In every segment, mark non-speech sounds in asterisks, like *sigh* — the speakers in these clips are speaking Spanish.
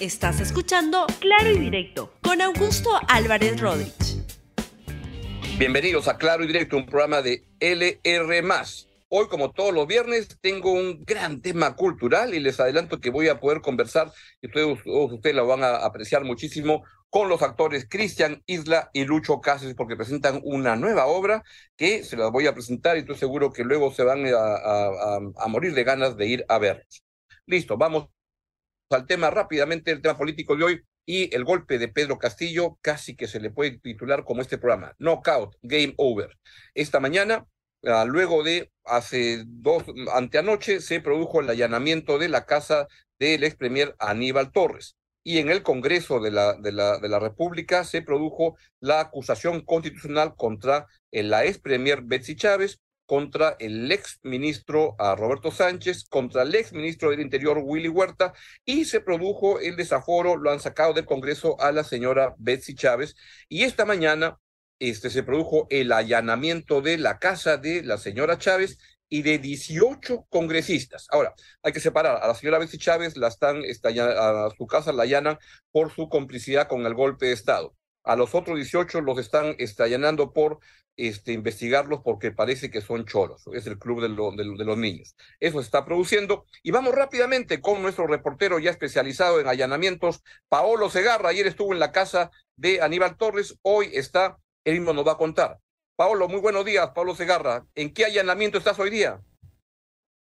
Estás escuchando Claro y Directo con Augusto Álvarez Rodríguez. Bienvenidos a Claro y Directo, un programa de LR. Hoy, como todos los viernes, tengo un gran tema cultural y les adelanto que voy a poder conversar, y ustedes, ustedes lo van a apreciar muchísimo, con los actores Cristian Isla y Lucho Cáceres, porque presentan una nueva obra que se las voy a presentar y estoy seguro que luego se van a, morir de ganas de ir a verlos. Listo, vamos al tema rápidamente, el tema político de hoy y el golpe de Pedro Castillo, casi que se le puede titular como este programa, Knockout, Game Over. Esta mañana, ah, luego de hace dos, anteanoche, se produjo el allanamiento de la casa del ex premier Aníbal Torres y en el Congreso de la, de la, de la República se produjo la acusación constitucional contra la ex premier Betsy Chávez, contra el ex ministro Roberto Sánchez, contra el ex ministro del Interior Willy Huerta, y se produjo el desaforo, lo han sacado del Congreso a la señora Betsy Chávez, y esta mañana este, se produjo el allanamiento de la casa de la señora Chávez y de 18 congresistas. Ahora, hay que separar. A la señora Betsy Chávez la están, a su casa la allanan por su complicidad con el golpe de Estado. A los otros 18 los están allanando por este, investigarlos porque parece que son choros. Es el club de, de, los niños. Eso se está produciendo. Y vamos rápidamente con nuestro reportero ya especializado en allanamientos, Paolo Segarra. Ayer estuvo en la casa de Aníbal Torres. Hoy está, él mismo nos va a contar Pablo, muy buenos días. Pablo Segarra, ¿en qué allanamiento estás hoy día?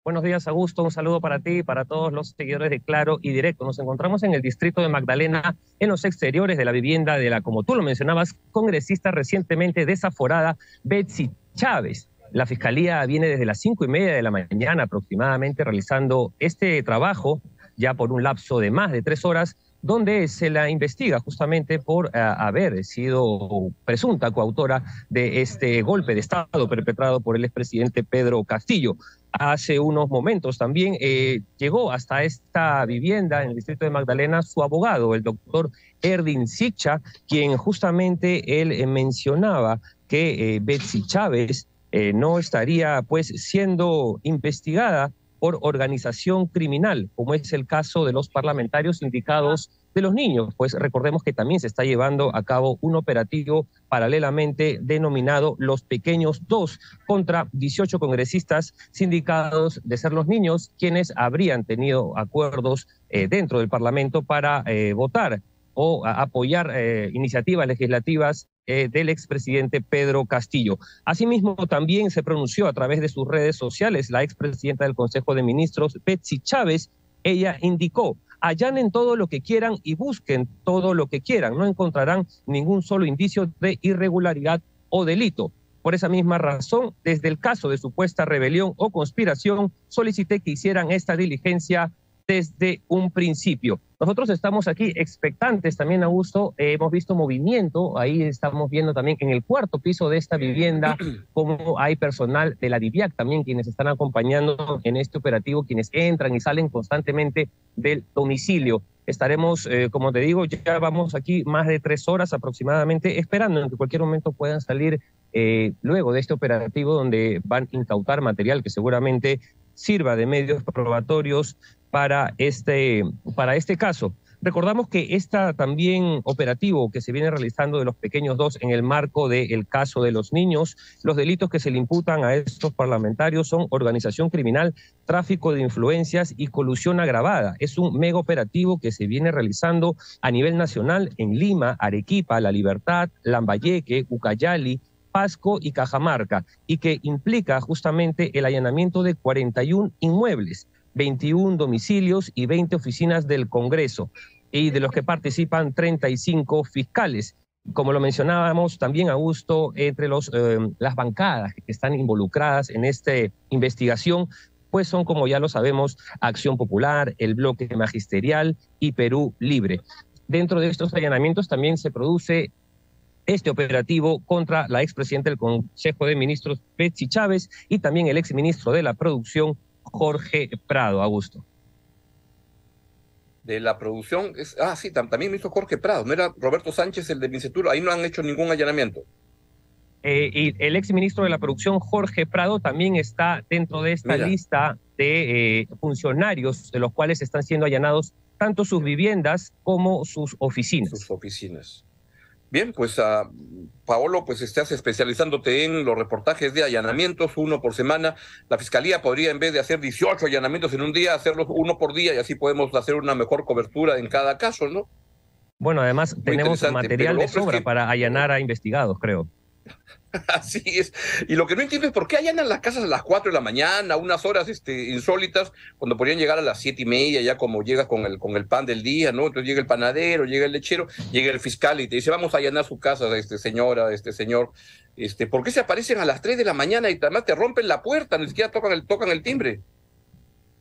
Buenos días, Augusto. Un saludo para ti y para todos los seguidores de Claro y Directo. Nos encontramos en el distrito de Magdalena, en los exteriores de la vivienda de la, como tú lo mencionabas, congresista recientemente desaforada, Betsy Chávez. La fiscalía viene desde las cinco y media de la mañana aproximadamente realizando este trabajo, ya por un lapso de más de tres horas, donde se la investiga justamente por eh, haber sido presunta coautora de este golpe de Estado perpetrado por el expresidente Pedro Castillo. Hace unos momentos también eh, llegó hasta esta vivienda en el distrito de Magdalena su abogado, el doctor Erdin Sicha, quien justamente él eh, mencionaba que Betsy Chávez no estaría pues siendo investigada por organización criminal, como es el caso de los parlamentarios indicados de los niños, pues recordemos que también se está llevando a cabo un operativo paralelamente denominado Los Pequeños Dos contra 18 congresistas sindicados de ser los niños quienes habrían tenido acuerdos eh, dentro del Parlamento para eh, votar o apoyar eh, iniciativas legislativas del expresidente Pedro Castillo. Asimismo, también se pronunció a través de sus redes sociales la expresidenta del Consejo de Ministros, Betsy Chávez. Ella indicó allanen todo lo que quieran y busquen todo lo que quieran. No encontrarán ningún solo indicio de irregularidad o delito. Por esa misma razón, desde el caso de supuesta rebelión o conspiración, solicité que hicieran esta diligencia desde un principio. Nosotros estamos aquí expectantes también, Augusto. Eh, hemos visto movimiento, ahí estamos viendo también en el cuarto piso de esta vivienda *clears throat* cómo hay personal de la DIVIAC también quienes están acompañando en este operativo, quienes entran y salen constantemente del domicilio. Estaremos, eh, como te digo, ya vamos aquí más de tres horas aproximadamente esperando en que cualquier momento puedan salir eh, luego de este operativo donde van a incautar material que seguramente sirva de medios probatorios para este, para este caso. Recordamos que este también operativo que se viene realizando de los pequeños dos en el marco del caso de los niños, los delitos que se le imputan a estos parlamentarios son organización criminal, tráfico de influencias y colusión agravada. Es un mega operativo que se viene realizando a nivel nacional en Lima, Arequipa, La Libertad, Lambayeque, Ucayali, Pasco y Cajamarca, y que implica justamente el allanamiento de 41 inmuebles 21 domicilios y 20 oficinas del Congreso, y de los que participan 35 fiscales. Como lo mencionábamos también, Augusto, entre los, eh, las bancadas que están involucradas en esta investigación, pues son, como ya lo sabemos, Acción Popular, el Bloque Magisterial y Perú Libre. Dentro de estos allanamientos también se produce este operativo contra la expresidenta del Consejo de Ministros, Betsy Chávez, y también el exministro de la Producción, Jorge Prado, Augusto. De la producción, es, ah, sí, también me hizo Jorge Prado, no era Roberto Sánchez el de Vincenturo, ahí no han hecho ningún allanamiento. Eh, y el exministro de la producción, Jorge Prado, también está dentro de esta lista de eh, funcionarios de los cuales están siendo allanados tanto sus viviendas como sus oficinas. Sus oficinas. Bien, pues uh, Paolo, pues estás especializándote en los reportajes de allanamientos, uno por semana. La fiscalía podría, en vez de hacer 18 allanamientos en un día, hacerlos uno por día y así podemos hacer una mejor cobertura en cada caso, ¿no? Bueno, además tenemos material de sobra para allanar a investigados, creo. *laughs* Así es. Y lo que no entiendo es por qué allanan las casas a las 4 de la mañana, unas horas este, insólitas, cuando podrían llegar a las siete y media, ya como llega con el, con el pan del día, ¿no? Entonces llega el panadero, llega el lechero, llega el fiscal y te dice, vamos a allanar su casa, este señora, este señor. Este, ¿Por qué se aparecen a las 3 de la mañana y además te rompen la puerta, ni siquiera tocan el, tocan el timbre?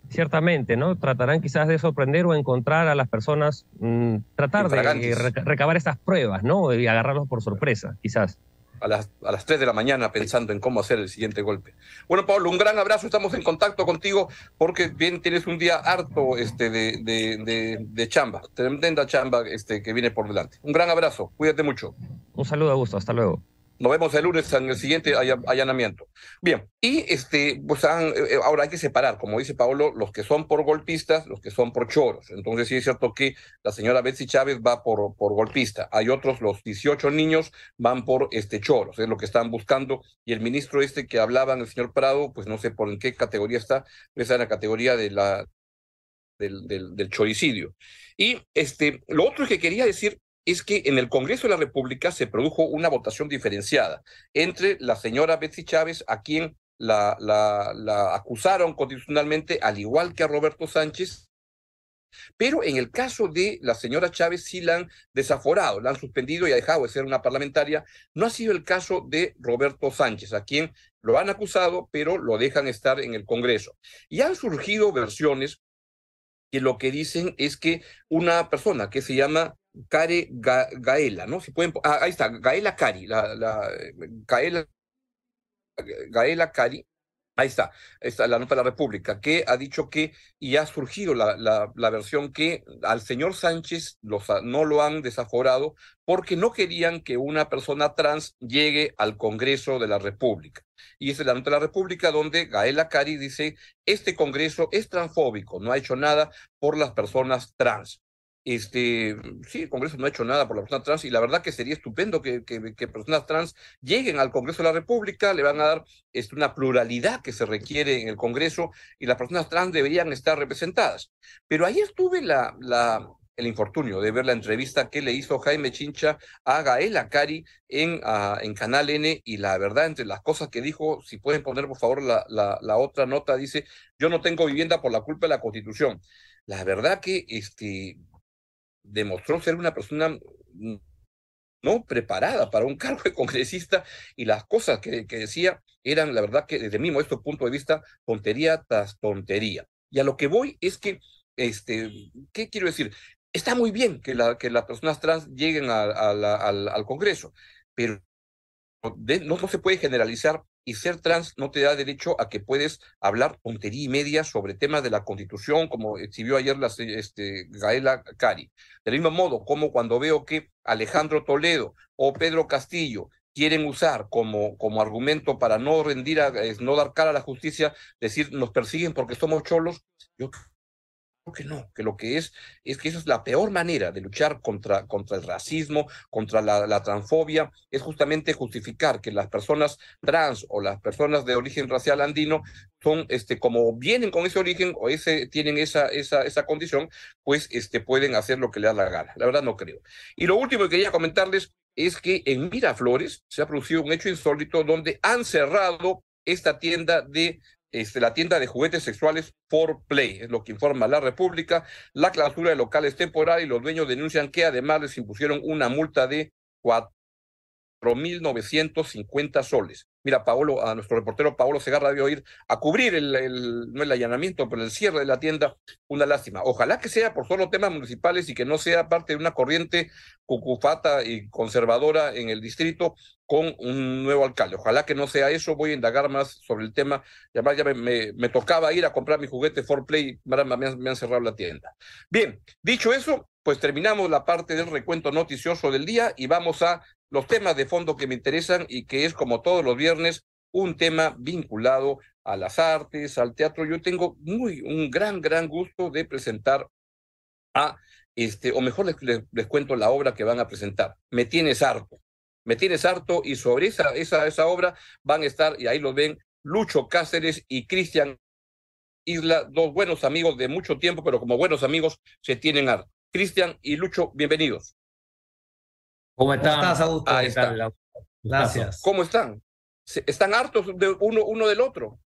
Ciertamente, ¿no? Tratarán quizás de sorprender o encontrar a las personas, mm, tratar de recabar estas pruebas, ¿no? Y agarrarlos por sorpresa, quizás a las, a las 3 de la mañana pensando en cómo hacer el siguiente golpe. Bueno, Pablo, un gran abrazo, estamos en contacto contigo porque bien tienes un día harto este, de, de, de, chamba, tremenda chamba este, que viene por delante. Un gran abrazo, cuídate mucho. Un saludo, Augusto, hasta luego. Nos vemos el lunes en el siguiente allanamiento. Bien, y este, pues eh, eh, ahora hay que separar, como dice Paolo, los que son por golpistas, los que son por choros. Entonces sí es cierto que la señora Betsy Chávez va por, por golpista. Hay otros, los 18 niños van por este choros, es lo que están buscando. Y el ministro este que hablaba, el señor Prado, pues no sé por en qué categoría está, está en la categoría de la, del, del, del choricidio. Y este, lo otro que quería decir es que en el Congreso de la República se produjo una votación diferenciada entre la señora Betsy Chávez, a quien la, acusaron constitucionalmente, al igual que a Roberto Sánchez, pero en el caso de la señora Chávez sí la han desaforado, la han suspendido y ha dejado de ser una parlamentaria. No ha sido el caso de Roberto Sánchez, a quien lo han acusado, pero lo dejan estar en el Congreso. Y han surgido versiones que lo que dicen es que una persona que se llama Care Gaela, ¿no? Si pueden, ah, ahí está, Gaela Cari, la, la Gaela, Gaela Cari, ahí está, está la nota de la República, que ha dicho que, y ha surgido la, la, la versión que al señor Sánchez los, no lo han desaforado porque no querían que una persona trans llegue al Congreso de la República. Y es la nota de la República donde Gaela Cari dice, este Congreso es transfóbico, no ha hecho nada por las personas trans. Este, sí, el Congreso no ha hecho nada por la persona trans y la verdad que sería estupendo que, que, personas trans lleguen al Congreso de la República, le van a dar este, una pluralidad que se requiere en el Congreso y las personas trans deberían estar representadas. Pero ahí estuve la, la, el infortunio de ver la entrevista que le hizo Jaime Chincha a Gaela Cari en, en Canal N y la verdad, entre las cosas que dijo, si pueden poner por favor la, la, la otra nota, dice, yo no tengo vivienda por la culpa de la Constitución. La verdad que este, demostró ser una persona no preparada para un *laughs* cargo de congresista y las cosas que, que, decía eran, la verdad, que desde mi modesto punto de vista, tontería tras tontería. Y a lo que voy es que, este, ¿qué quiero decir? Está muy bien que, la, que las personas trans lleguen al, al, Congreso, pero no, no se puede generalizar y ser trans no te da derecho a que puedes hablar tontería y media sobre temas de la Constitución, como exhibió ayer la, este, Gaela Cari. Del mismo modo, como cuando veo que Alejandro Toledo o Pedro Castillo quieren usar como, como argumento para no rendir, a, no dar cara a la justicia, decir nos persiguen porque somos cholos, yo que no, que lo que es es que esa es la peor manera de luchar contra, contra el racismo, contra la, la, transfobia, es justamente justificar que las personas trans o las personas de origen racial andino son, este, como vienen con ese origen o ese, tienen esa, esa, esa condición, pues este, pueden hacer lo que les da la gana. La verdad no creo. Y lo último que quería comentarles es que en Miraflores se ha producido un hecho insólito donde han cerrado esta tienda de este, la tienda de juguetes sexuales For Play, es lo que informa la República. La clausura de locales temporal y los dueños denuncian que además les impusieron una multa de 4.950 soles. Mira, Paolo, a nuestro reportero Paolo Segarra debió ir a cubrir el, no el allanamiento, pero el cierre de la tienda. Una lástima. Ojalá que sea por solo temas municipales y que no sea parte de una corriente cucufata y conservadora en el distrito con un nuevo alcalde. Ojalá que no sea eso. Voy a indagar más sobre el tema. Y además ya me, tocaba ir a comprar mi juguete For Play. Me me han cerrado la tienda. Bien, dicho eso, pues terminamos la parte del recuento noticioso del día y vamos a los temas de fondo que me interesan y que es como todos los viernes un tema vinculado a las artes, al teatro. Yo tengo muy un gran gran gusto de presentar Ah, este, o mejor les, les, cuento la obra que van a presentar. Me tienes harto. Me tienes harto y sobre esa, esa, esa obra van a estar, y ahí lo ven, Lucho Cáceres y Cristian Isla, dos buenos amigos de mucho tiempo, pero como buenos amigos se tienen harto. Cristian y Lucho, bienvenidos. ¿Cómo, estás, Augusto? Ahí está. Gracias. ¿Cómo están? ¿Están hartos de uno, uno del otro?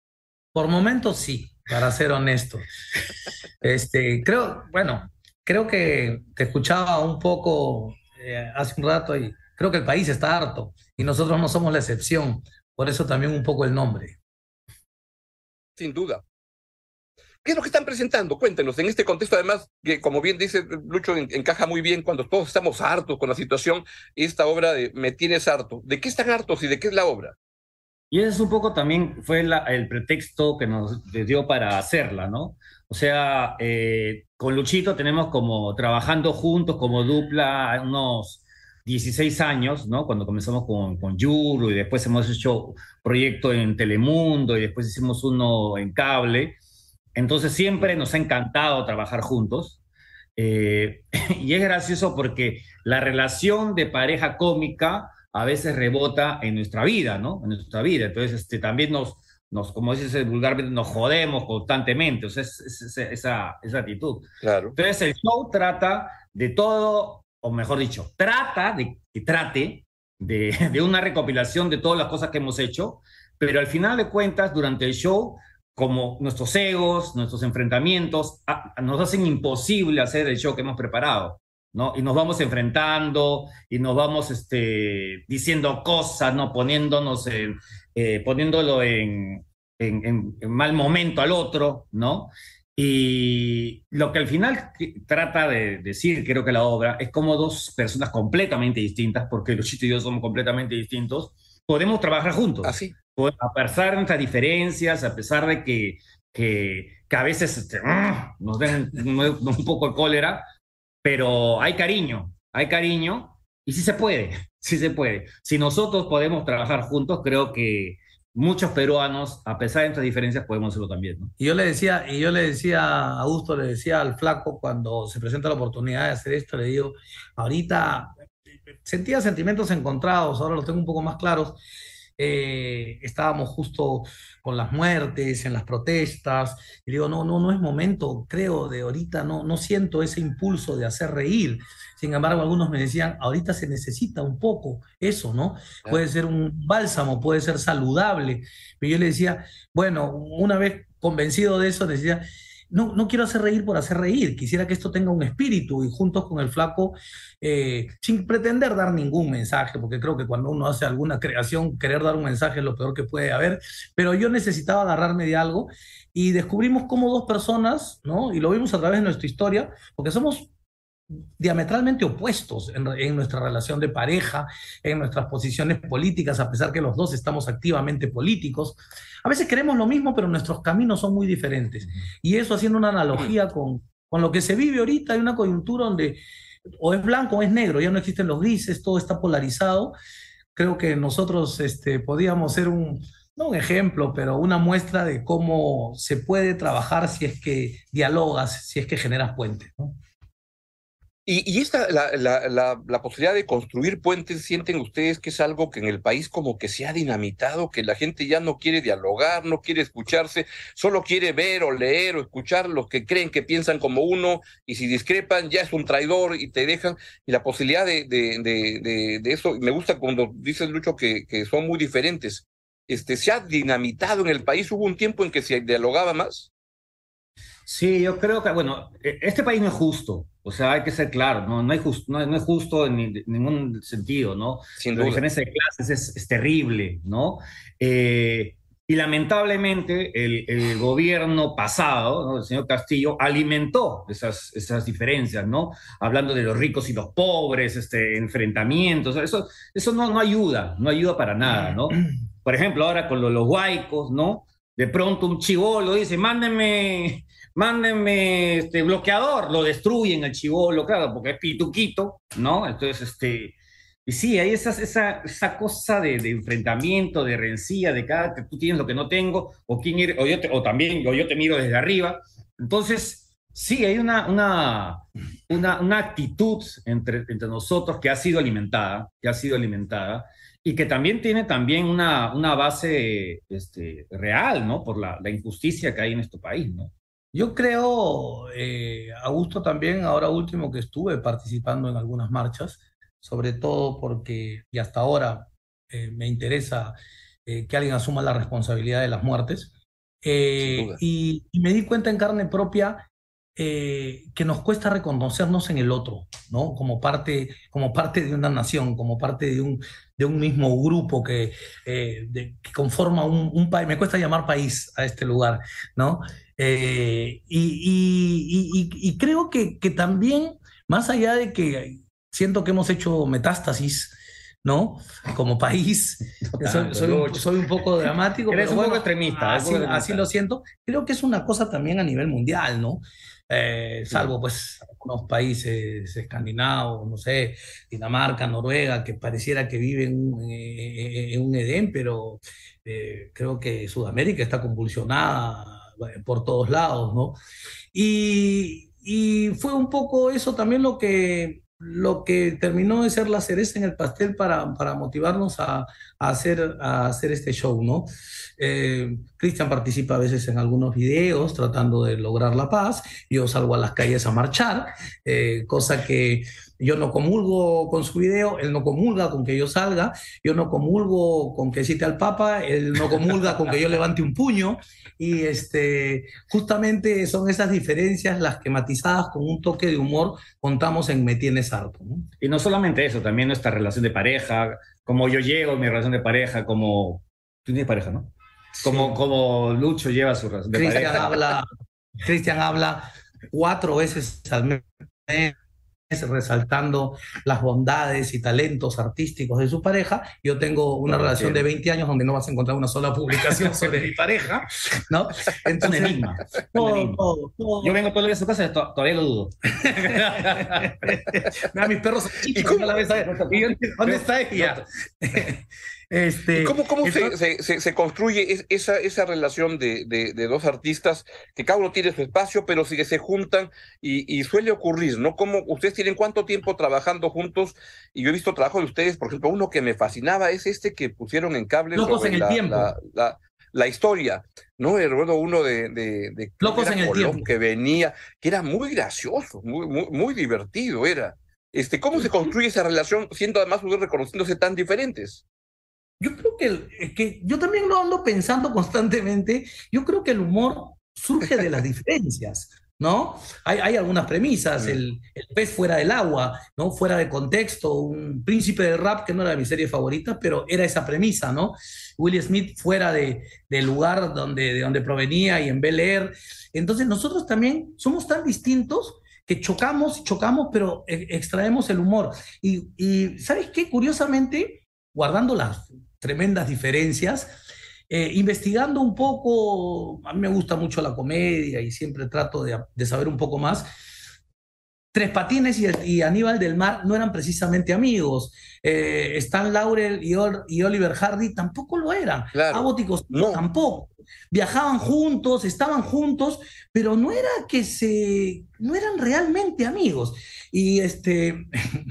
Por momentos sí, para ser honesto. este, creo, bueno, creo que te escuchaba un poco eh, hace un rato y creo que el país está harto y nosotros no somos la excepción. Por eso también un poco el nombre. Sin duda. ¿Qué es lo que están presentando? Cuéntenos, en este contexto además, que como bien dice Lucho, encaja muy bien cuando todos estamos hartos con la situación, esta obra de Me tienes harto. ¿De qué están hartos y de qué es la obra? Y ese es un poco también fue el pretexto que nos dio para hacerla, ¿no? O sea, eh, con Luchito tenemos como trabajando juntos como dupla unos 16 años, ¿no? Cuando comenzamos con, con Yuru y después hemos hecho proyecto en Telemundo y después hicimos uno en cable. Entonces siempre nos ha encantado trabajar juntos. Eh, *laughs* y es gracioso porque la relación de pareja cómica a veces rebota en nuestra vida, ¿no? En nuestra vida. Entonces, este, también nos, nos como dices vulgarmente, nos jodemos constantemente. O sea, es, esa, esa actitud. Claro. Entonces, el show trata de todo, o mejor dicho, trata de que trate de, *laughs* de una recopilación de todas las cosas que hemos hecho, pero al final de cuentas, durante el show, como nuestros egos, nuestros enfrentamientos, nos hacen imposible hacer el show que hemos preparado, ¿no? Y nos vamos enfrentando y nos vamos este, diciendo cosas, ¿no? Poniéndonos en, eh, poniéndolo en, en, mal momento al otro, ¿no? Y lo que al final trata de decir, creo que la obra, es como dos personas completamente distintas, porque Luchito y yo somos completamente distintos, podemos trabajar juntos. Así. A pesar de nuestras diferencias, a pesar de que, que, que a veces este, ¡ah! nos den un poco de cólera, pero hay cariño, hay cariño y sí se puede, *laughs* sí se puede. Si nosotros podemos trabajar juntos, creo que muchos peruanos, a pesar de nuestras diferencias, podemos hacerlo también. ¿no? Y yo le decía, y yo le decía a Augusto, le decía al flaco cuando se presenta la oportunidad de hacer esto, le digo, ahorita sentía sentimientos encontrados, ahora los tengo un poco más claros. Eh, estábamos justo con las muertes, en las protestas, y digo, no, no, no es momento, creo, de ahorita, no, no siento ese impulso de hacer reír. Sin embargo, algunos me decían, ahorita se necesita un poco eso, ¿no? Puede ser un bálsamo, puede ser saludable. Pero yo le decía, bueno, una vez convencido de eso, decía, no, no quiero hacer reír por hacer reír, quisiera que esto tenga un espíritu y juntos con el flaco, eh, sin pretender dar ningún mensaje, porque creo que cuando uno hace alguna creación, querer dar un mensaje es lo peor que puede haber, pero yo necesitaba agarrarme de algo y descubrimos cómo dos personas, ¿no? Y lo vimos a través de nuestra historia, porque somos diametralmente opuestos en, nuestra relación de pareja, en nuestras posiciones políticas, a pesar que los dos estamos activamente políticos. A veces queremos lo mismo, pero nuestros caminos son muy diferentes. Y eso haciendo una analogía con, con lo que se vive ahorita, hay una coyuntura donde o es blanco o es negro, ya no existen los grises, todo está polarizado. Creo que nosotros este, podíamos ser un, no un ejemplo, pero una muestra de cómo se puede trabajar si es que dialogas, si es que generas puentes. ¿no? Y, esta, la, la, la, posibilidad de construir puentes, ¿sienten ustedes que es algo que en el país como que se ha dinamitado, que la gente ya no quiere dialogar, no quiere escucharse, solo quiere ver o leer o escuchar los que creen que piensan como uno y si discrepan ya es un traidor y te dejan? Y la posibilidad de, de, de, de eso, me gusta cuando dices, Lucho, que, que son muy diferentes. Este, ¿Se ha dinamitado en el país? ¿Hubo un tiempo en que se dialogaba más? Sí, yo creo que, bueno, e, este país no es justo, o sea, hay que ser claro, no, no, hay no, no, es justo en, ningún sentido, ¿no? Sin La diferencia de clases es, es terrible, ¿no? Eh, y lamentablemente el, el, gobierno pasado, ¿no? el señor Castillo, alimentó esas, esas diferencias, ¿no? Hablando de los ricos y los pobres, este, enfrentamientos, eso, eso no, no ayuda, no ayuda para nada, ¿no? *clears throat* Por ejemplo, ahora con los, los huaicos, ¿no? De pronto un chivolo dice, mándenme mándenme este bloqueador, lo destruyen el chivolo, claro, porque es pituquito, ¿no? Entonces, este, y sí, hay esa, esa, esa cosa de, de, enfrentamiento, de rencilla, de cada que tú tienes lo que no tengo, o, quién o, yo o también o yo te miro desde arriba. Entonces, Sí, hay una, una, una, una actitud entre, entre nosotros que ha sido alimentada, que ha sido alimentada, y que también tiene también una, una base este, real, ¿no? Por la, la injusticia que hay en este país, ¿no? Yo creo, eh, Augusto, también, ahora último que estuve participando en algunas marchas, sobre todo porque, y hasta ahora eh, me interesa eh, que alguien asuma la responsabilidad de las muertes, y, y, me di cuenta en carne propia que nos cuesta reconocernos en el otro, ¿no? Como parte, como parte de una nación, como parte de un, de un mismo grupo que, de, que conforma un, un país. Me cuesta llamar país a este lugar, ¿no? Eh, y, y, y, creo que, que también, más allá de que siento que hemos hecho metástasis, ¿no? Como país. *laughs* Soy, soy, un, soy, un, poco dramático. Eres pero un poco extremista. Así, así, lo siento. Creo que es una cosa también a nivel mundial, ¿no? Eh, salvo pues algunos países escandinavos, no sé, Dinamarca, Noruega, que pareciera que viven en, en un Edén, pero eh, creo que Sudamérica está convulsionada eh, por todos lados, ¿no? Y, fue un poco eso también lo que lo que terminó de ser la cereza en el pastel para, para motivarnos a, a, hacer, a hacer este show, ¿no? Eh, Cristian participa a veces en algunos videos tratando de lograr la paz, yo salgo a las calles a marchar, eh, cosa que yo no comulgo con su video, él no comulga con que yo salga, yo no comulgo con que cite al Papa, él no comulga con que yo levante un puño, y este, justamente son esas diferencias las que matizadas con un toque de humor contamos en Me Tienes Harto. ¿no? Y no solamente eso, también nuestra relación de pareja, como yo llego mi relación de pareja, como... Tú tienes pareja, ¿no? Como, sí. como Lucho lleva su relación de Christian pareja. Habla, Cristian habla cuatro veces al mes resaltando las bondades y talentos artísticos de su pareja. Yo tengo una no, relación de 20 años donde no vas a encontrar una sola publicación *laughs* sobre mi pareja, ¿no? Entonces, un enigma. Todo. Todo, todo. Yo vengo todos los días a su casa y todavía lo dudo. *laughs* Mira, mis perros ¿Y cómo? La vez, ¿Dónde está ella? *laughs* Este, ¿Cómo, cómo entonces, se, se, se, construye esa, esa relación de, de, de, dos artistas que cada uno tiene su espacio, pero sí que se juntan y, y, suele ocurrir, ¿no? Como ustedes tienen cuánto tiempo trabajando juntos y yo he visto trabajo de ustedes, por ejemplo, uno que me fascinaba es este que pusieron en cable Locos en el la, tiempo. La, la, la, historia, ¿no? Recuerdo uno de, de, de Locos en el Colón, tiempo que venía, que era muy gracioso, muy, muy, muy divertido era. Este, ¿Cómo se construye esa relación siendo además ustedes reconociéndose tan diferentes? Yo creo que, que yo también lo ando pensando *laughs* constantemente. Yo creo que el humor surge de las diferencias, ¿no? Hay, hay algunas premisas, el, el, pez fuera del agua, ¿no? Fuera de contexto, un príncipe del rap que no era de mis series favoritas, pero era esa premisa, ¿no? Will Smith fuera de, del lugar donde, de donde provenía y en Bel Air. Entonces nosotros también somos tan distintos que chocamos, chocamos, pero extraemos el humor. Y, y ¿sabes qué? Curiosamente, guardando las tremendas diferencias. Eh, investigando un poco, a mí me gusta mucho la comedia y siempre trato de, de saber un poco más. Tres Patines y, y, Aníbal del Mar no eran precisamente amigos. Eh, Stan Laurel y, Or, y, Oliver Hardy tampoco lo eran. Claro. Abbott y Costello no. tampoco. Viajaban juntos, estaban juntos, pero no era que se, no eran realmente amigos. Y este.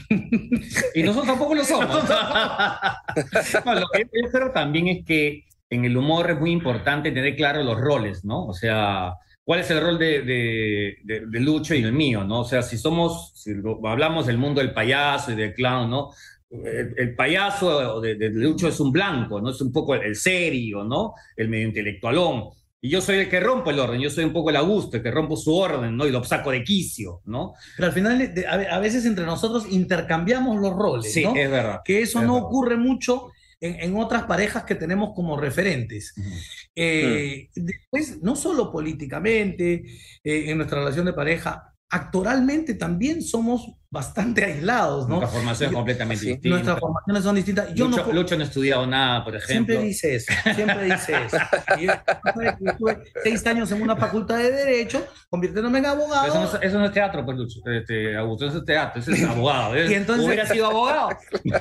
*laughs* y nosotros tampoco lo somos. *laughs* no, lo que yo creo también es que en el humor es muy importante tener claro los roles, ¿no? O sea, cuál es el rol de, de, de, de, Lucho y el mío, ¿no? O sea, si somos, si hablamos del mundo del payaso y del clown, ¿no? El, el payaso de, de, Lucho es un blanco, ¿no? Es un poco el, el serio, ¿no? El medio intelectualón. Y yo soy el que rompo el orden, yo soy un poco el Augusto, el que rompo su orden, ¿no? Y lo saco de quicio, ¿no? Pero al final, a veces entre nosotros intercambiamos los roles, sí, ¿no? es verdad. Que eso es no verdad. ocurre mucho en, en, otras parejas que tenemos como referentes. Uh -huh. Eh, uh -huh. Después, no solo políticamente, eh, en nuestra relación de pareja, actoralmente también somos bastante aislados, ¿no? Nuestra formación es completamente sí. distinta. Nuestras formaciones son distintas. Yo Lucho, no, Lucho no ha estudiado nada, por ejemplo. Siempre dice eso, siempre dice eso. Yo, ¿sabes que yo estuve seis años en una facultad de Derecho, convirtiéndome en abogado. Eso no, es, eso no es teatro, pues, Lucho. Este, Augusto, eso es teatro, eso es *laughs* abogado. ¿eh? Y entonces- Hubiera sido abogado,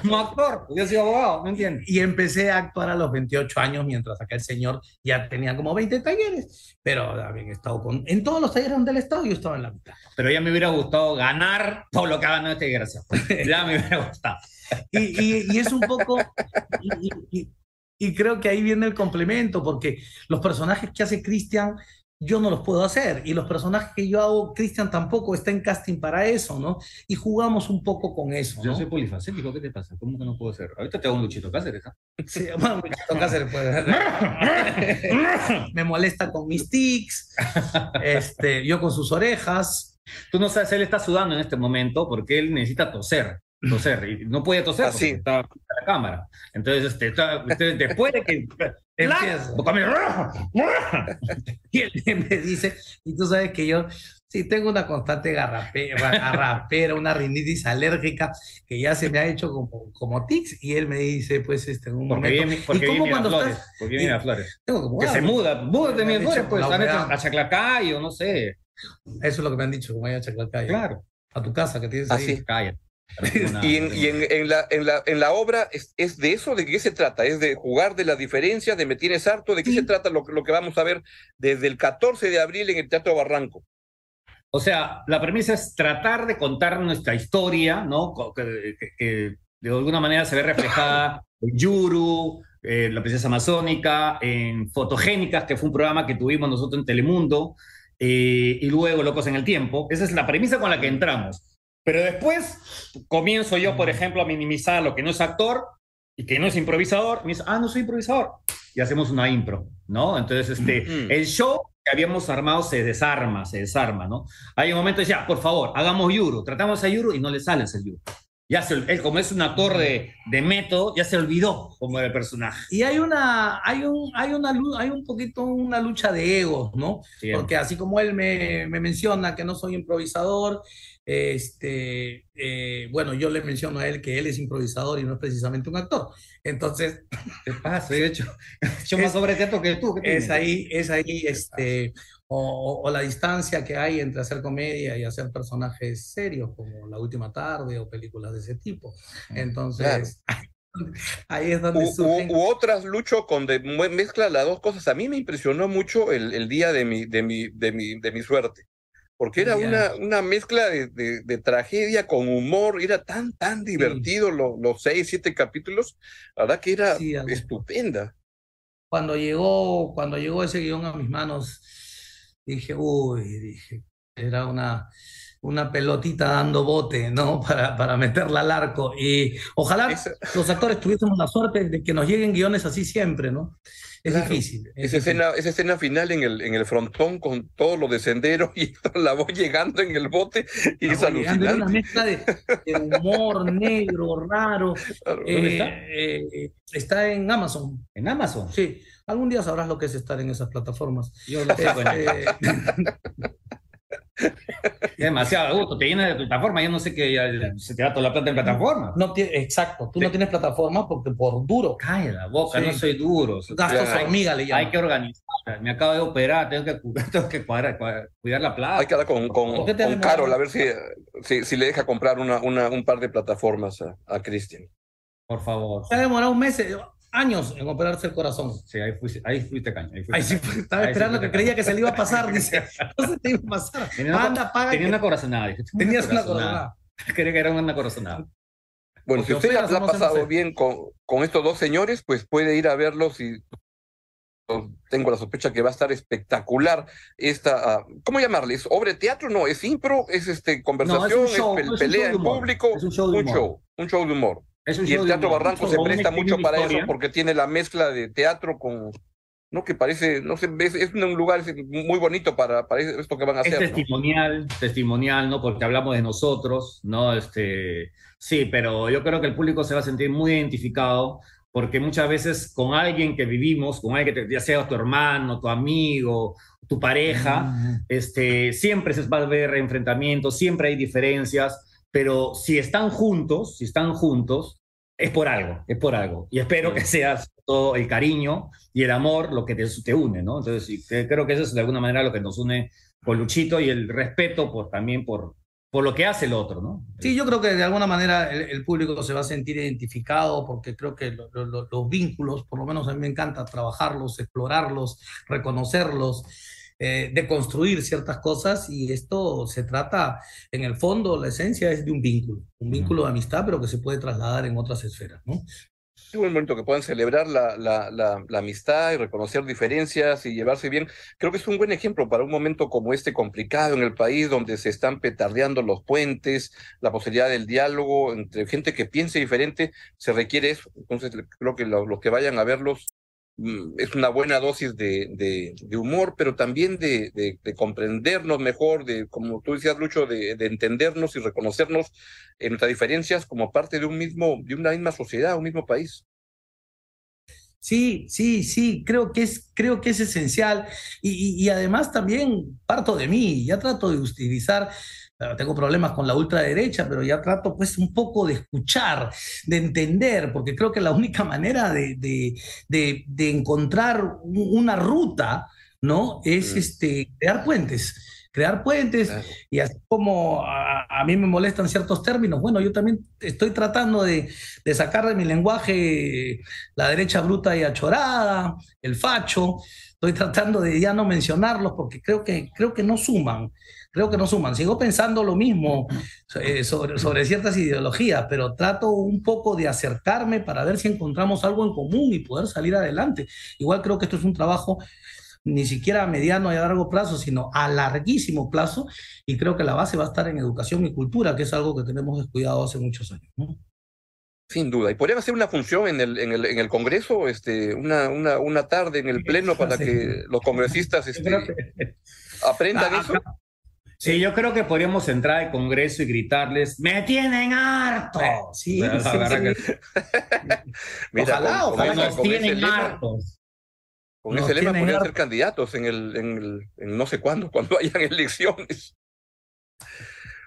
no actor, hubiera sido abogado, ¿me entiendes? Y empecé a actuar a los 28 años, mientras aquel señor ya tenía como 20 talleres. Pero habían estado con. En todos los talleres donde él estaba, yo estaba en la mitad. Pero ya me hubiera gustado ganar todo lo que ha ganado este desgraciado. *laughs* Ya me hubiera gustado. Y, y- y es un poco. Y, y- creo que ahí viene el complemento, porque los personajes que hace Cristian, yo no los puedo hacer. Y los personajes que yo hago, Cristian tampoco está en casting para eso, ¿no? Y jugamos un poco con eso, Yo ¿no? soy polifacético, ¿qué te pasa? ¿Cómo que no puedo ser? Ahorita te hago un Luchito Cáceres, ¿ah? Sí, bueno, Luchito Cáceres puede *laughs* Me molesta con mis tics, este, yo con sus orejas. Tú no sabes, él está sudando en este momento porque él necesita toser, toser, y no puede toser porque Así. está en la cámara. Entonces, este, está- entonces, después de que... *laughs* Empieza. *laughs* Y él me dice, y tú sabes que yo sí tengo una constante garrapera, *laughs* garrapera, una rinitis alérgica que ya se me ha hecho como, como tics, y él me dice, pues, este, un Porque momento, viene, porque ¿y cómo viene cuando Flores, estás? porque y- viene a Flores. Tengo como Que se muda, múdate Me mi han Flores, pues, a Chaclacayo, no sé. Eso es lo que me han dicho, como vaya a Chaclacayo, Claro. a tu casa que tienes ahí. sí. Cállate. *laughs* Y, en, y en, en la, en, la, en la obra, ¿es, es de eso? ¿De qué se trata? ¿Es de jugar de la diferencia? ¿De me tienes harto? ¿De qué Sí. se trata lo, lo que vamos a ver desde el 14 de abril en el Teatro Barranco? O sea, la premisa es tratar de contar nuestra historia, ¿no? Que, que- que de alguna manera se ve reflejada *coughs* en Yuru, eh, La Princesa Amazónica, en Fotogénicas, que fue un programa que tuvimos nosotros en Telemundo, eh, y luego Locos en el Tiempo. Esa es la premisa con la que entramos. Pero después comienzo yo, por ejemplo, a minimizar lo que no es actor y que no es improvisador. Me dice, ah, no soy improvisador. Y hacemos una impro, ¿no? Entonces, este, Mm. el show que habíamos armado se desarma, se desarma, ¿no? Hay un momento "Ah, por favor, hagamos Yuru. Tratamos a Yuru y no le sale ese Yuru. Ya se, él, como es un actor de, de método, ya se olvidó era el personaje. Y hay una, hay un, hay una, hay un poquito una lucha de egos, ¿no? Porque así como él me, me menciona que no soy improvisador, este, eh, bueno, yo le menciono a él que él es improvisador y no es precisamente un actor. Entonces, ¿Qué pasa? He hecho, *laughs* he hecho más Es- sobre teatro que tú. ¿qué es ahí, es ahí, este, o, la distancia que hay entre hacer comedia y hacer personajes serios, como La Última Tarde o películas de ese tipo. Entonces, *laughs* ahí es donde U, surgen... u- u otras, Lucho, con de, mezcla las dos cosas. A mí me impresionó mucho el, el día de mi, de, mi, de, mi, de mi suerte, porque era una, una mezcla de, de, de tragedia con humor, era tan, tan divertido lo- los seis, siete capítulos, la verdad que era Sí, estupenda. cuando llegó, cuando llegó ese guion a mis manos, dije, uy, dije, era una, una pelotita dando bote, ¿no? *laughs* Para, para meterla al arco. Y ojalá los actores tuviésemos la suerte de que nos lleguen guiones así siempre, ¿no? Es Claro. difícil. es Esa difícil. escena, esa escena final en el, en el frontón con todo lo de sendero *laughs* y la voz llegando en el bote y es Estamos llegando, era una alucinante. mezcla de, de humor negro, raro. *laughs* Claro. ¿Dónde Eh, está? eh, está en Amazon. En Amazon. Sí, algún día sabrás lo que es estar en esas plataformas. Yo lo sé, bueno, Este, *laughs* es demasiado gusto. Te llena de plataforma. Yo no sé que se te da toda la plata en plataforma. no exacto, tú Sí. no tienes plataforma porque por duro. Cállate la boca, Sí. no soy duro. Gastos Ya, hay- hormiga le llaman. Hay que organizar. Me acabo de operar, tengo que, cu- *laughs* tengo que cuadrar- cuadrar- cuidar la plata. Hay que hablar con, con, ¿Por qué te has con? Carol a ver si, si, si le deja comprar una, una, un par de plataformas a, a Cristian. Por favor. Se ha demorado un mes, eh, años en operarse el corazón. Sí, ahí fuiste, ahí fuiste caña. Ahí fuiste Ahí sí, estaba Ahí esperando que creía que se le iba a pasar, *laughs* dice. *laughs* No se te iba a pasar. Tenía una- Anda, paga. Tenía que- una corazonada. dije, *laughs* Tenías una coronada. Creía que era una corazonada. Bueno, Porque si usted la o ha pasado bien con, con estos dos señores, pues puede ir a verlos y tengo la sospecha que va a estar espectacular esta, ah, ¿cómo llamarle? ¿Es obra de teatro? No, es impro, es este conversación, No, es un show, pe- es un pelea show en humor. público, Es un show de un humor. show, un show de humor. Es un Y el Teatro Barranco se presta mucho para historia. eso porque tiene la mezcla de teatro con, no que parece, no sé, es, es un lugar muy bonito para, para esto que van a Es hacer. ¿no? testimonial, testimonial, ¿no? Porque hablamos de nosotros, ¿no? Este, sí, pero yo creo que el público se va a sentir muy identificado porque muchas veces con alguien que vivimos, con alguien que te- ya sea tu hermano, tu amigo, tu pareja, este, siempre se va a ver enfrentamientos, siempre hay diferencias, pero si están juntos, si están juntos, es por algo, es por algo. Y espero que sea todo el cariño y el amor lo que te, te une, ¿no? Entonces, creo que eso es de alguna manera lo que nos une con Luchito y el respeto, pues también por, por lo que hace el otro, ¿no? Sí, yo creo que de alguna manera el, público se va a sentir identificado porque creo que los vínculos, por lo menos a mí me encanta trabajarlos, explorarlos, reconocerlos, eh, de construir ciertas cosas y esto se trata, en el fondo, la esencia es de un vínculo, un vínculo de amistad, pero que se puede trasladar en otras esferas, ¿no? Es un momento que puedan celebrar la, la, la, amistad y reconocer diferencias y llevarse bien. Creo que es un buen ejemplo para un momento como este complicado en el país, donde se están petardeando los puentes, la posibilidad del diálogo entre gente que piense diferente, se requiere eso. Entonces, creo que los que vayan a verlos es una buena dosis de, de, humor, pero también de, de, comprendernos mejor, de, como tú decías, Lucho, de, entendernos y reconocernos en nuestras diferencias como parte de un mismo, de una misma sociedad, un mismo país. Sí, sí, sí, creo que es, creo que es esencial. Y, y además también parto de mí, ya trato de utilizar tengo problemas con la ultraderecha, pero ya trato pues un poco de escuchar, de entender, porque creo que la única manera de, de, de, encontrar una ruta, ¿no? Es mm. este, crear puentes crear puentes y así como a, mí me molestan ciertos términos, bueno, yo también estoy tratando de, de, sacar de mi lenguaje la derecha bruta y achorada, el facho, estoy tratando de ya no mencionarlos porque creo que, creo que no suman creo que no suman. Sigo pensando lo mismo eh, sobre, sobre ciertas ideologías, pero trato un poco de acercarme para ver si encontramos algo en común y poder salir adelante. Igual creo que esto es un trabajo ni siquiera a mediano y a largo plazo, sino a larguísimo plazo, y creo que la base va a estar en educación y cultura, que es algo que tenemos descuidado hace muchos años. Sin duda. ¿Y podrían hacer una función en el, en el, en el Congreso, este, una, una, una tarde en el Pleno para que los congresistas este, aprendan eso? Sí, yo creo que podríamos entrar al Congreso y gritarles, ¡me tienen harto! Sí, sí, sí. *laughs* Mira, ojalá, ojalá nos tienen hartos. Con ese lema podrían ser candidatos en el, en el en no sé cuándo, *laughs* cuando hayan elecciones.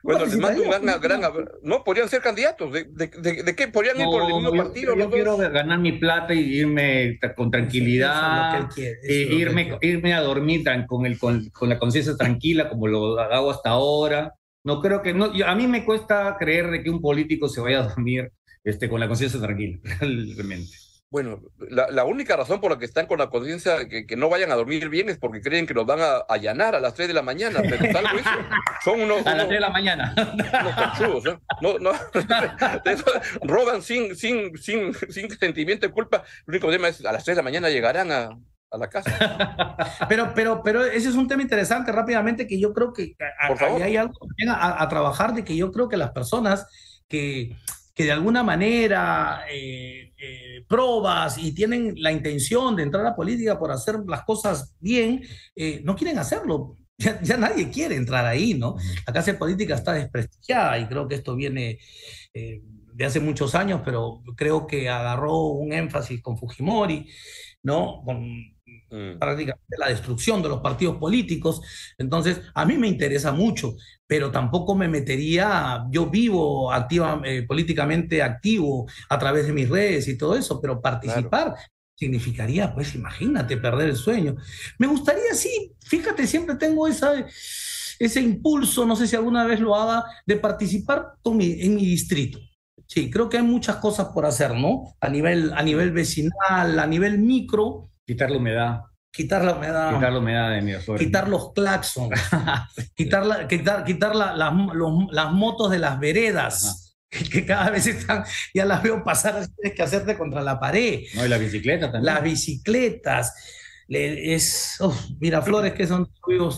Bueno, les mando un gran, gran, No, podrían ser candidatos. ¿De, de, de, qué? ¿Podrían ir por el mismo partido? Yo, quiero ganar mi plata y irme con tranquilidad. irme, irme a dormir con, el, con, con la conciencia tranquila, como lo hago hasta ahora. No creo que. No, a mí me cuesta creer de que un político se vaya a dormir este, con la conciencia tranquila, *laughs* realmente. Bueno, la, única razón por la que están con la conciencia que, que no vayan a dormir bien es porque creen que los van a allanar a las 3 de la mañana. Pero algo eso. Son unos, a las 3 de la mañana. Unos ¿eh? no, no, *laughs* roban sin, sin, sin, sin sentimiento de culpa. El único problema es a las 3 de la mañana llegarán a, a la casa. *laughs* Pero, pero, pero ese es un tema interesante rápidamente que yo creo que hay algo a, a, trabajar de que yo creo que las personas que, que de alguna manera eh, eh, probas y tienen la intención de entrar a política por hacer las cosas bien, eh, no quieren hacerlo. *laughs* Ya, nadie quiere entrar ahí, ¿no? La clase política está desprestigiada y creo que esto viene de hace muchos años, pero creo que agarró un énfasis con Fujimori, ¿no? Mm. prácticamente la destrucción de los partidos políticos. Entonces, a mí me interesa mucho, pero tampoco me metería, yo vivo activa, eh, políticamente activo a través de mis redes y todo eso, pero participar significaría, pues imagínate, perder el sueño. Me gustaría, sí, fíjate, siempre tengo esa, ese impulso, no sé si alguna vez lo haga, de participar en mi distrito. Sí, creo que hay muchas cosas por hacer, ¿no? A nivel, a nivel vecinal, a nivel micro, Quitar la humedad. Quitar la humedad. Quitar la humedad de mi Quitar los claxons. *laughs* quitar la, quitar, quitar la, las motos de las veredas. Que, cada vez están, ya las veo pasar, *laughs* tienes que hacerte contra la pared. No, y las bicicletas también. Las bicicletas. es, Miraflores, que son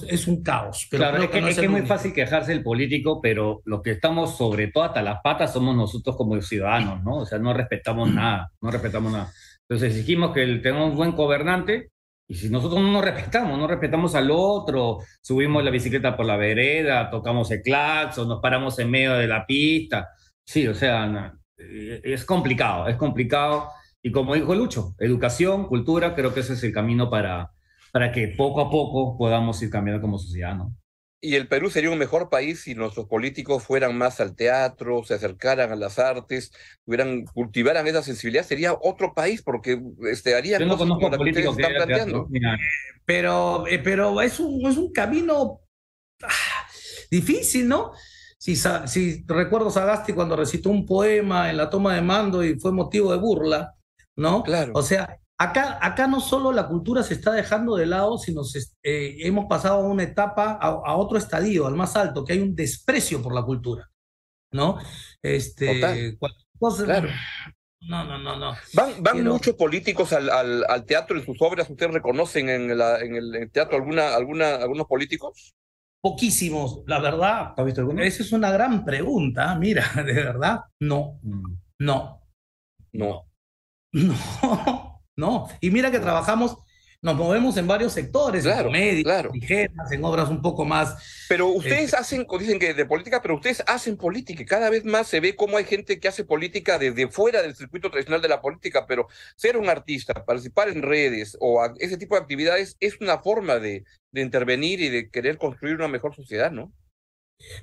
es un caos. Pero claro, es que, es, que es muy fácil quejarse del político, pero los que estamos sobre todo hasta las patas somos nosotros como ciudadanos, ¿no? O sea, no respetamos nada, no respetamos nada. Entonces exigimos que tengamos un buen gobernante y si nosotros no nos respetamos, no respetamos al otro, subimos la bicicleta por la vereda, tocamos el claxon, nos paramos en medio de la pista, sí, o sea, eh, es complicado, es complicado. Y como dijo Lucho, educación, cultura, creo que ese es el camino para, para que poco a poco podamos ir cambiando como sociedad, ¿no? Y el Perú sería un mejor país si nuestros políticos fueran más al teatro, se acercaran a las artes, hubieran, cultivaran esa sensibilidad, sería otro país porque este, haría Yo no cosas como la que están teatro. planteando. Mira, Pero, eh, pero es un, es un camino ah, difícil, ¿no? Si, si recuerdo Sagasti cuando recitó un poema en la toma de mando y fue motivo de burla, ¿no? Claro. O sea, acá, acá no solo la cultura se está dejando de lado, sino se, eh, hemos pasado a una etapa, a, a otro estadio, al más alto, que hay un desprecio por la cultura, ¿no? Este, cosa- Claro. No, no, no, no. ¿Van, van Quiero- muchos políticos al, al, al teatro en sus obras? ¿Ustedes reconocen en, la, en el en el teatro alguna, alguna, algunos políticos? Poquísimos, la verdad. ¿Has visto alguno? Esa es una gran pregunta, mira, *laughs* de verdad. No, Mm. no, No. no, *laughs* no. Y mira que trabajamos, nos movemos en varios sectores, Claro, en claro. ligeras, en obras un poco más. Pero ustedes Este- hacen, dicen que de política, pero ustedes hacen política y cada vez más se ve cómo hay gente que hace política desde fuera del circuito tradicional de la política, pero ser un artista, participar en redes o ese tipo de actividades es una forma de, de intervenir y de querer construir una mejor sociedad, ¿no?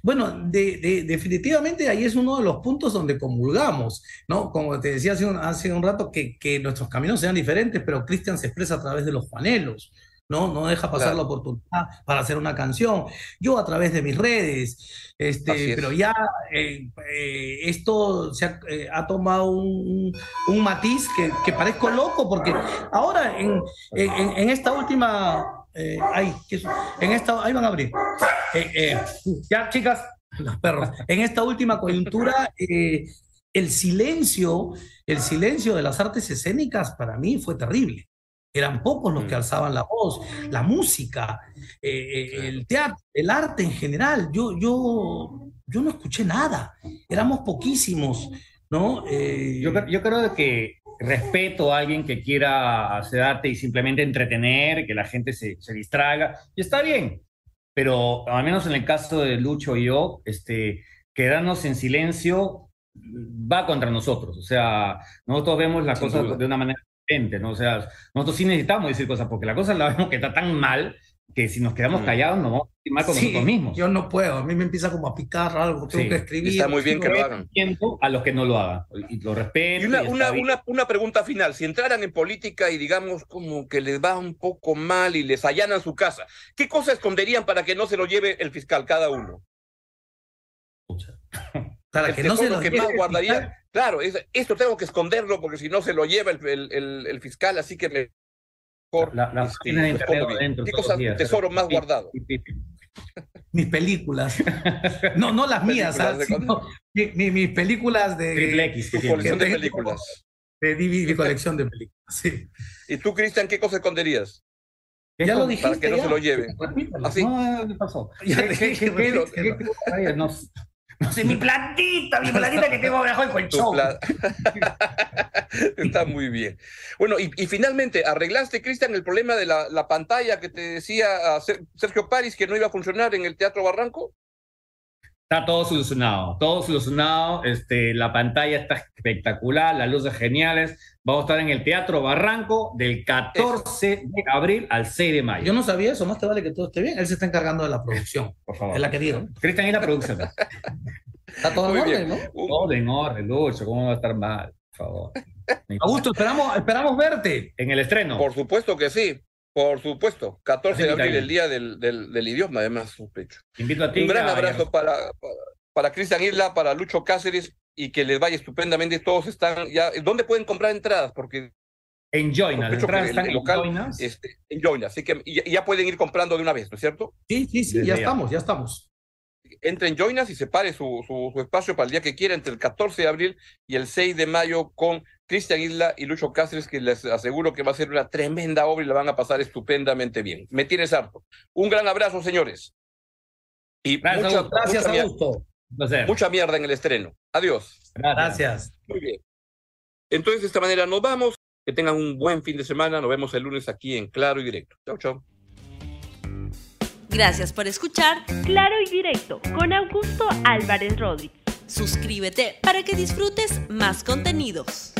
Bueno, de, de- definitivamente ahí es uno de los puntos donde comulgamos, ¿no? Como te decía hace un, hace un rato, que, que nuestros caminos sean diferentes, pero Cristian se expresa a través de los Juanelos, ¿no? No deja pasar Claro. la oportunidad para hacer una canción. Yo a través de mis redes, este, es. pero ya eh, eh, esto se ha, eh, ha tomado un, un matiz que, que parezco loco, porque ahora en, en, en- en esta última... ay, ¿qué es? en esta, ahí van a abrir. Eh, eh, ya, chicas, los perros. En esta última coyuntura, eh, el silencio, el silencio de las artes escénicas para mí fue terrible. Eran pocos los que Mm. alzaban la voz, la música, eh, el teatro, el arte en general. Yo, yo, yo no escuché nada. Éramos poquísimos, ¿no? Yo, cre- yo creo que respeto a alguien que quiera hacer arte y simplemente entretener, que la gente se, se distraiga, y está bien. Pero al menos en el caso de Lucho y yo, este, quedarnos en silencio va contra nosotros. O sea, nosotros vemos las Sin cosas duda. de una manera diferente, ¿no? O sea, nosotros sí necesitamos decir cosas, porque la cosa la vemos que está tan mal que si nos quedamos Mm. callados nos vamos a sentir mal con sí, nosotros mismos. yo no puedo. A mí me empieza como a picar algo. Tengo Sí, que escribir. Está muy bien que lo hagan. A los que no lo hagan. Y lo respeto. Y una, y una, una, una pregunta final. Si entraran en política y digamos como que les va un poco mal y les allanan su casa, ¿qué cosa esconderían para que no se lo lleve el fiscal cada uno? *laughs* Para que no se lo que lleve más el guardaría. fiscal. Claro, es- esto tengo que esconderlo porque si no se lo lleva el, el- el- el fiscal, así que mejor. La- la- este, lo internet adentro ¿Qué cosa, días. tesoro más guardado? mis películas. No, no las mías, Películas ¿ah? de sino mi- mi- mis películas de, Triple X. que colección de películas. de DVD, mi colección de películas. Sí. ¿Y tú, Cristian, qué cosa esconderías? Ya lo dijiste. Para que no ya. se lo lleven. Así. No, ¿qué pasó? Ya ¿Qué- qué- dije, qué- qué- repítelo. qué- qué- No no sé, mi platita, mi platita que tengo debajo del Tu colchón. *laughs* Está muy bien. Bueno, y, y finalmente, ¿arreglaste, Cristian, el problema de la, la pantalla que te decía a Ser- Sergio París que no iba a funcionar en el Teatro Barranco? Está todo solucionado, todo solucionado. Este, la pantalla está espectacular, las luces geniales. Vamos a estar en el Teatro Barranco del 14 de abril al 6 de mayo. Yo no sabía eso, más te vale que todo esté bien. Él se está encargando de la producción. por favor. Es la querida. Cristian y la producción. Está todo en orden, bien. ¿no? Un- Todo en orden, Lucho, ¿cómo va a estar mal? Por favor. Augusto, esperamos, esperamos verte. En el estreno. Por supuesto que sí, por supuesto. 14 de abril, el día del, del, del idioma, además, sospecho. Invito a ti. Un gran a- abrazo para, para, para Cristian Isla, para Lucho Cáceres y que les vaya estupendamente. Todos están ya. ¿Dónde pueden comprar entradas? Porque En Joinas. Las entradas están el en local, Joinas. este, en Joina, así que y, y ya pueden ir comprando de una vez, ¿no es cierto? Sí, sí, sí, Desde ya ya. estamos, ya estamos. Entre en Joinas y separe su, su, su espacio para el día que quiera, entre el 14 de abril y el 6 de mayo, con Cristian Isla y Lucho Cáceres, que les aseguro que va a ser una tremenda obra y la van a pasar estupendamente bien. Me tienes harto. Un gran abrazo, señores. Y Gracias, mucha. Gracias, mucha, Augusto. Placer. mucha mierda en el estreno. Adiós. Gracias. Muy bien. Entonces, de esta manera nos vamos. Que tengan un buen fin de semana. Nos vemos el lunes aquí en Claro y Directo. Chau, chau. Gracias por escuchar Claro y Directo con Augusto Álvarez Rodríguez. Suscríbete para que disfrutes más contenidos.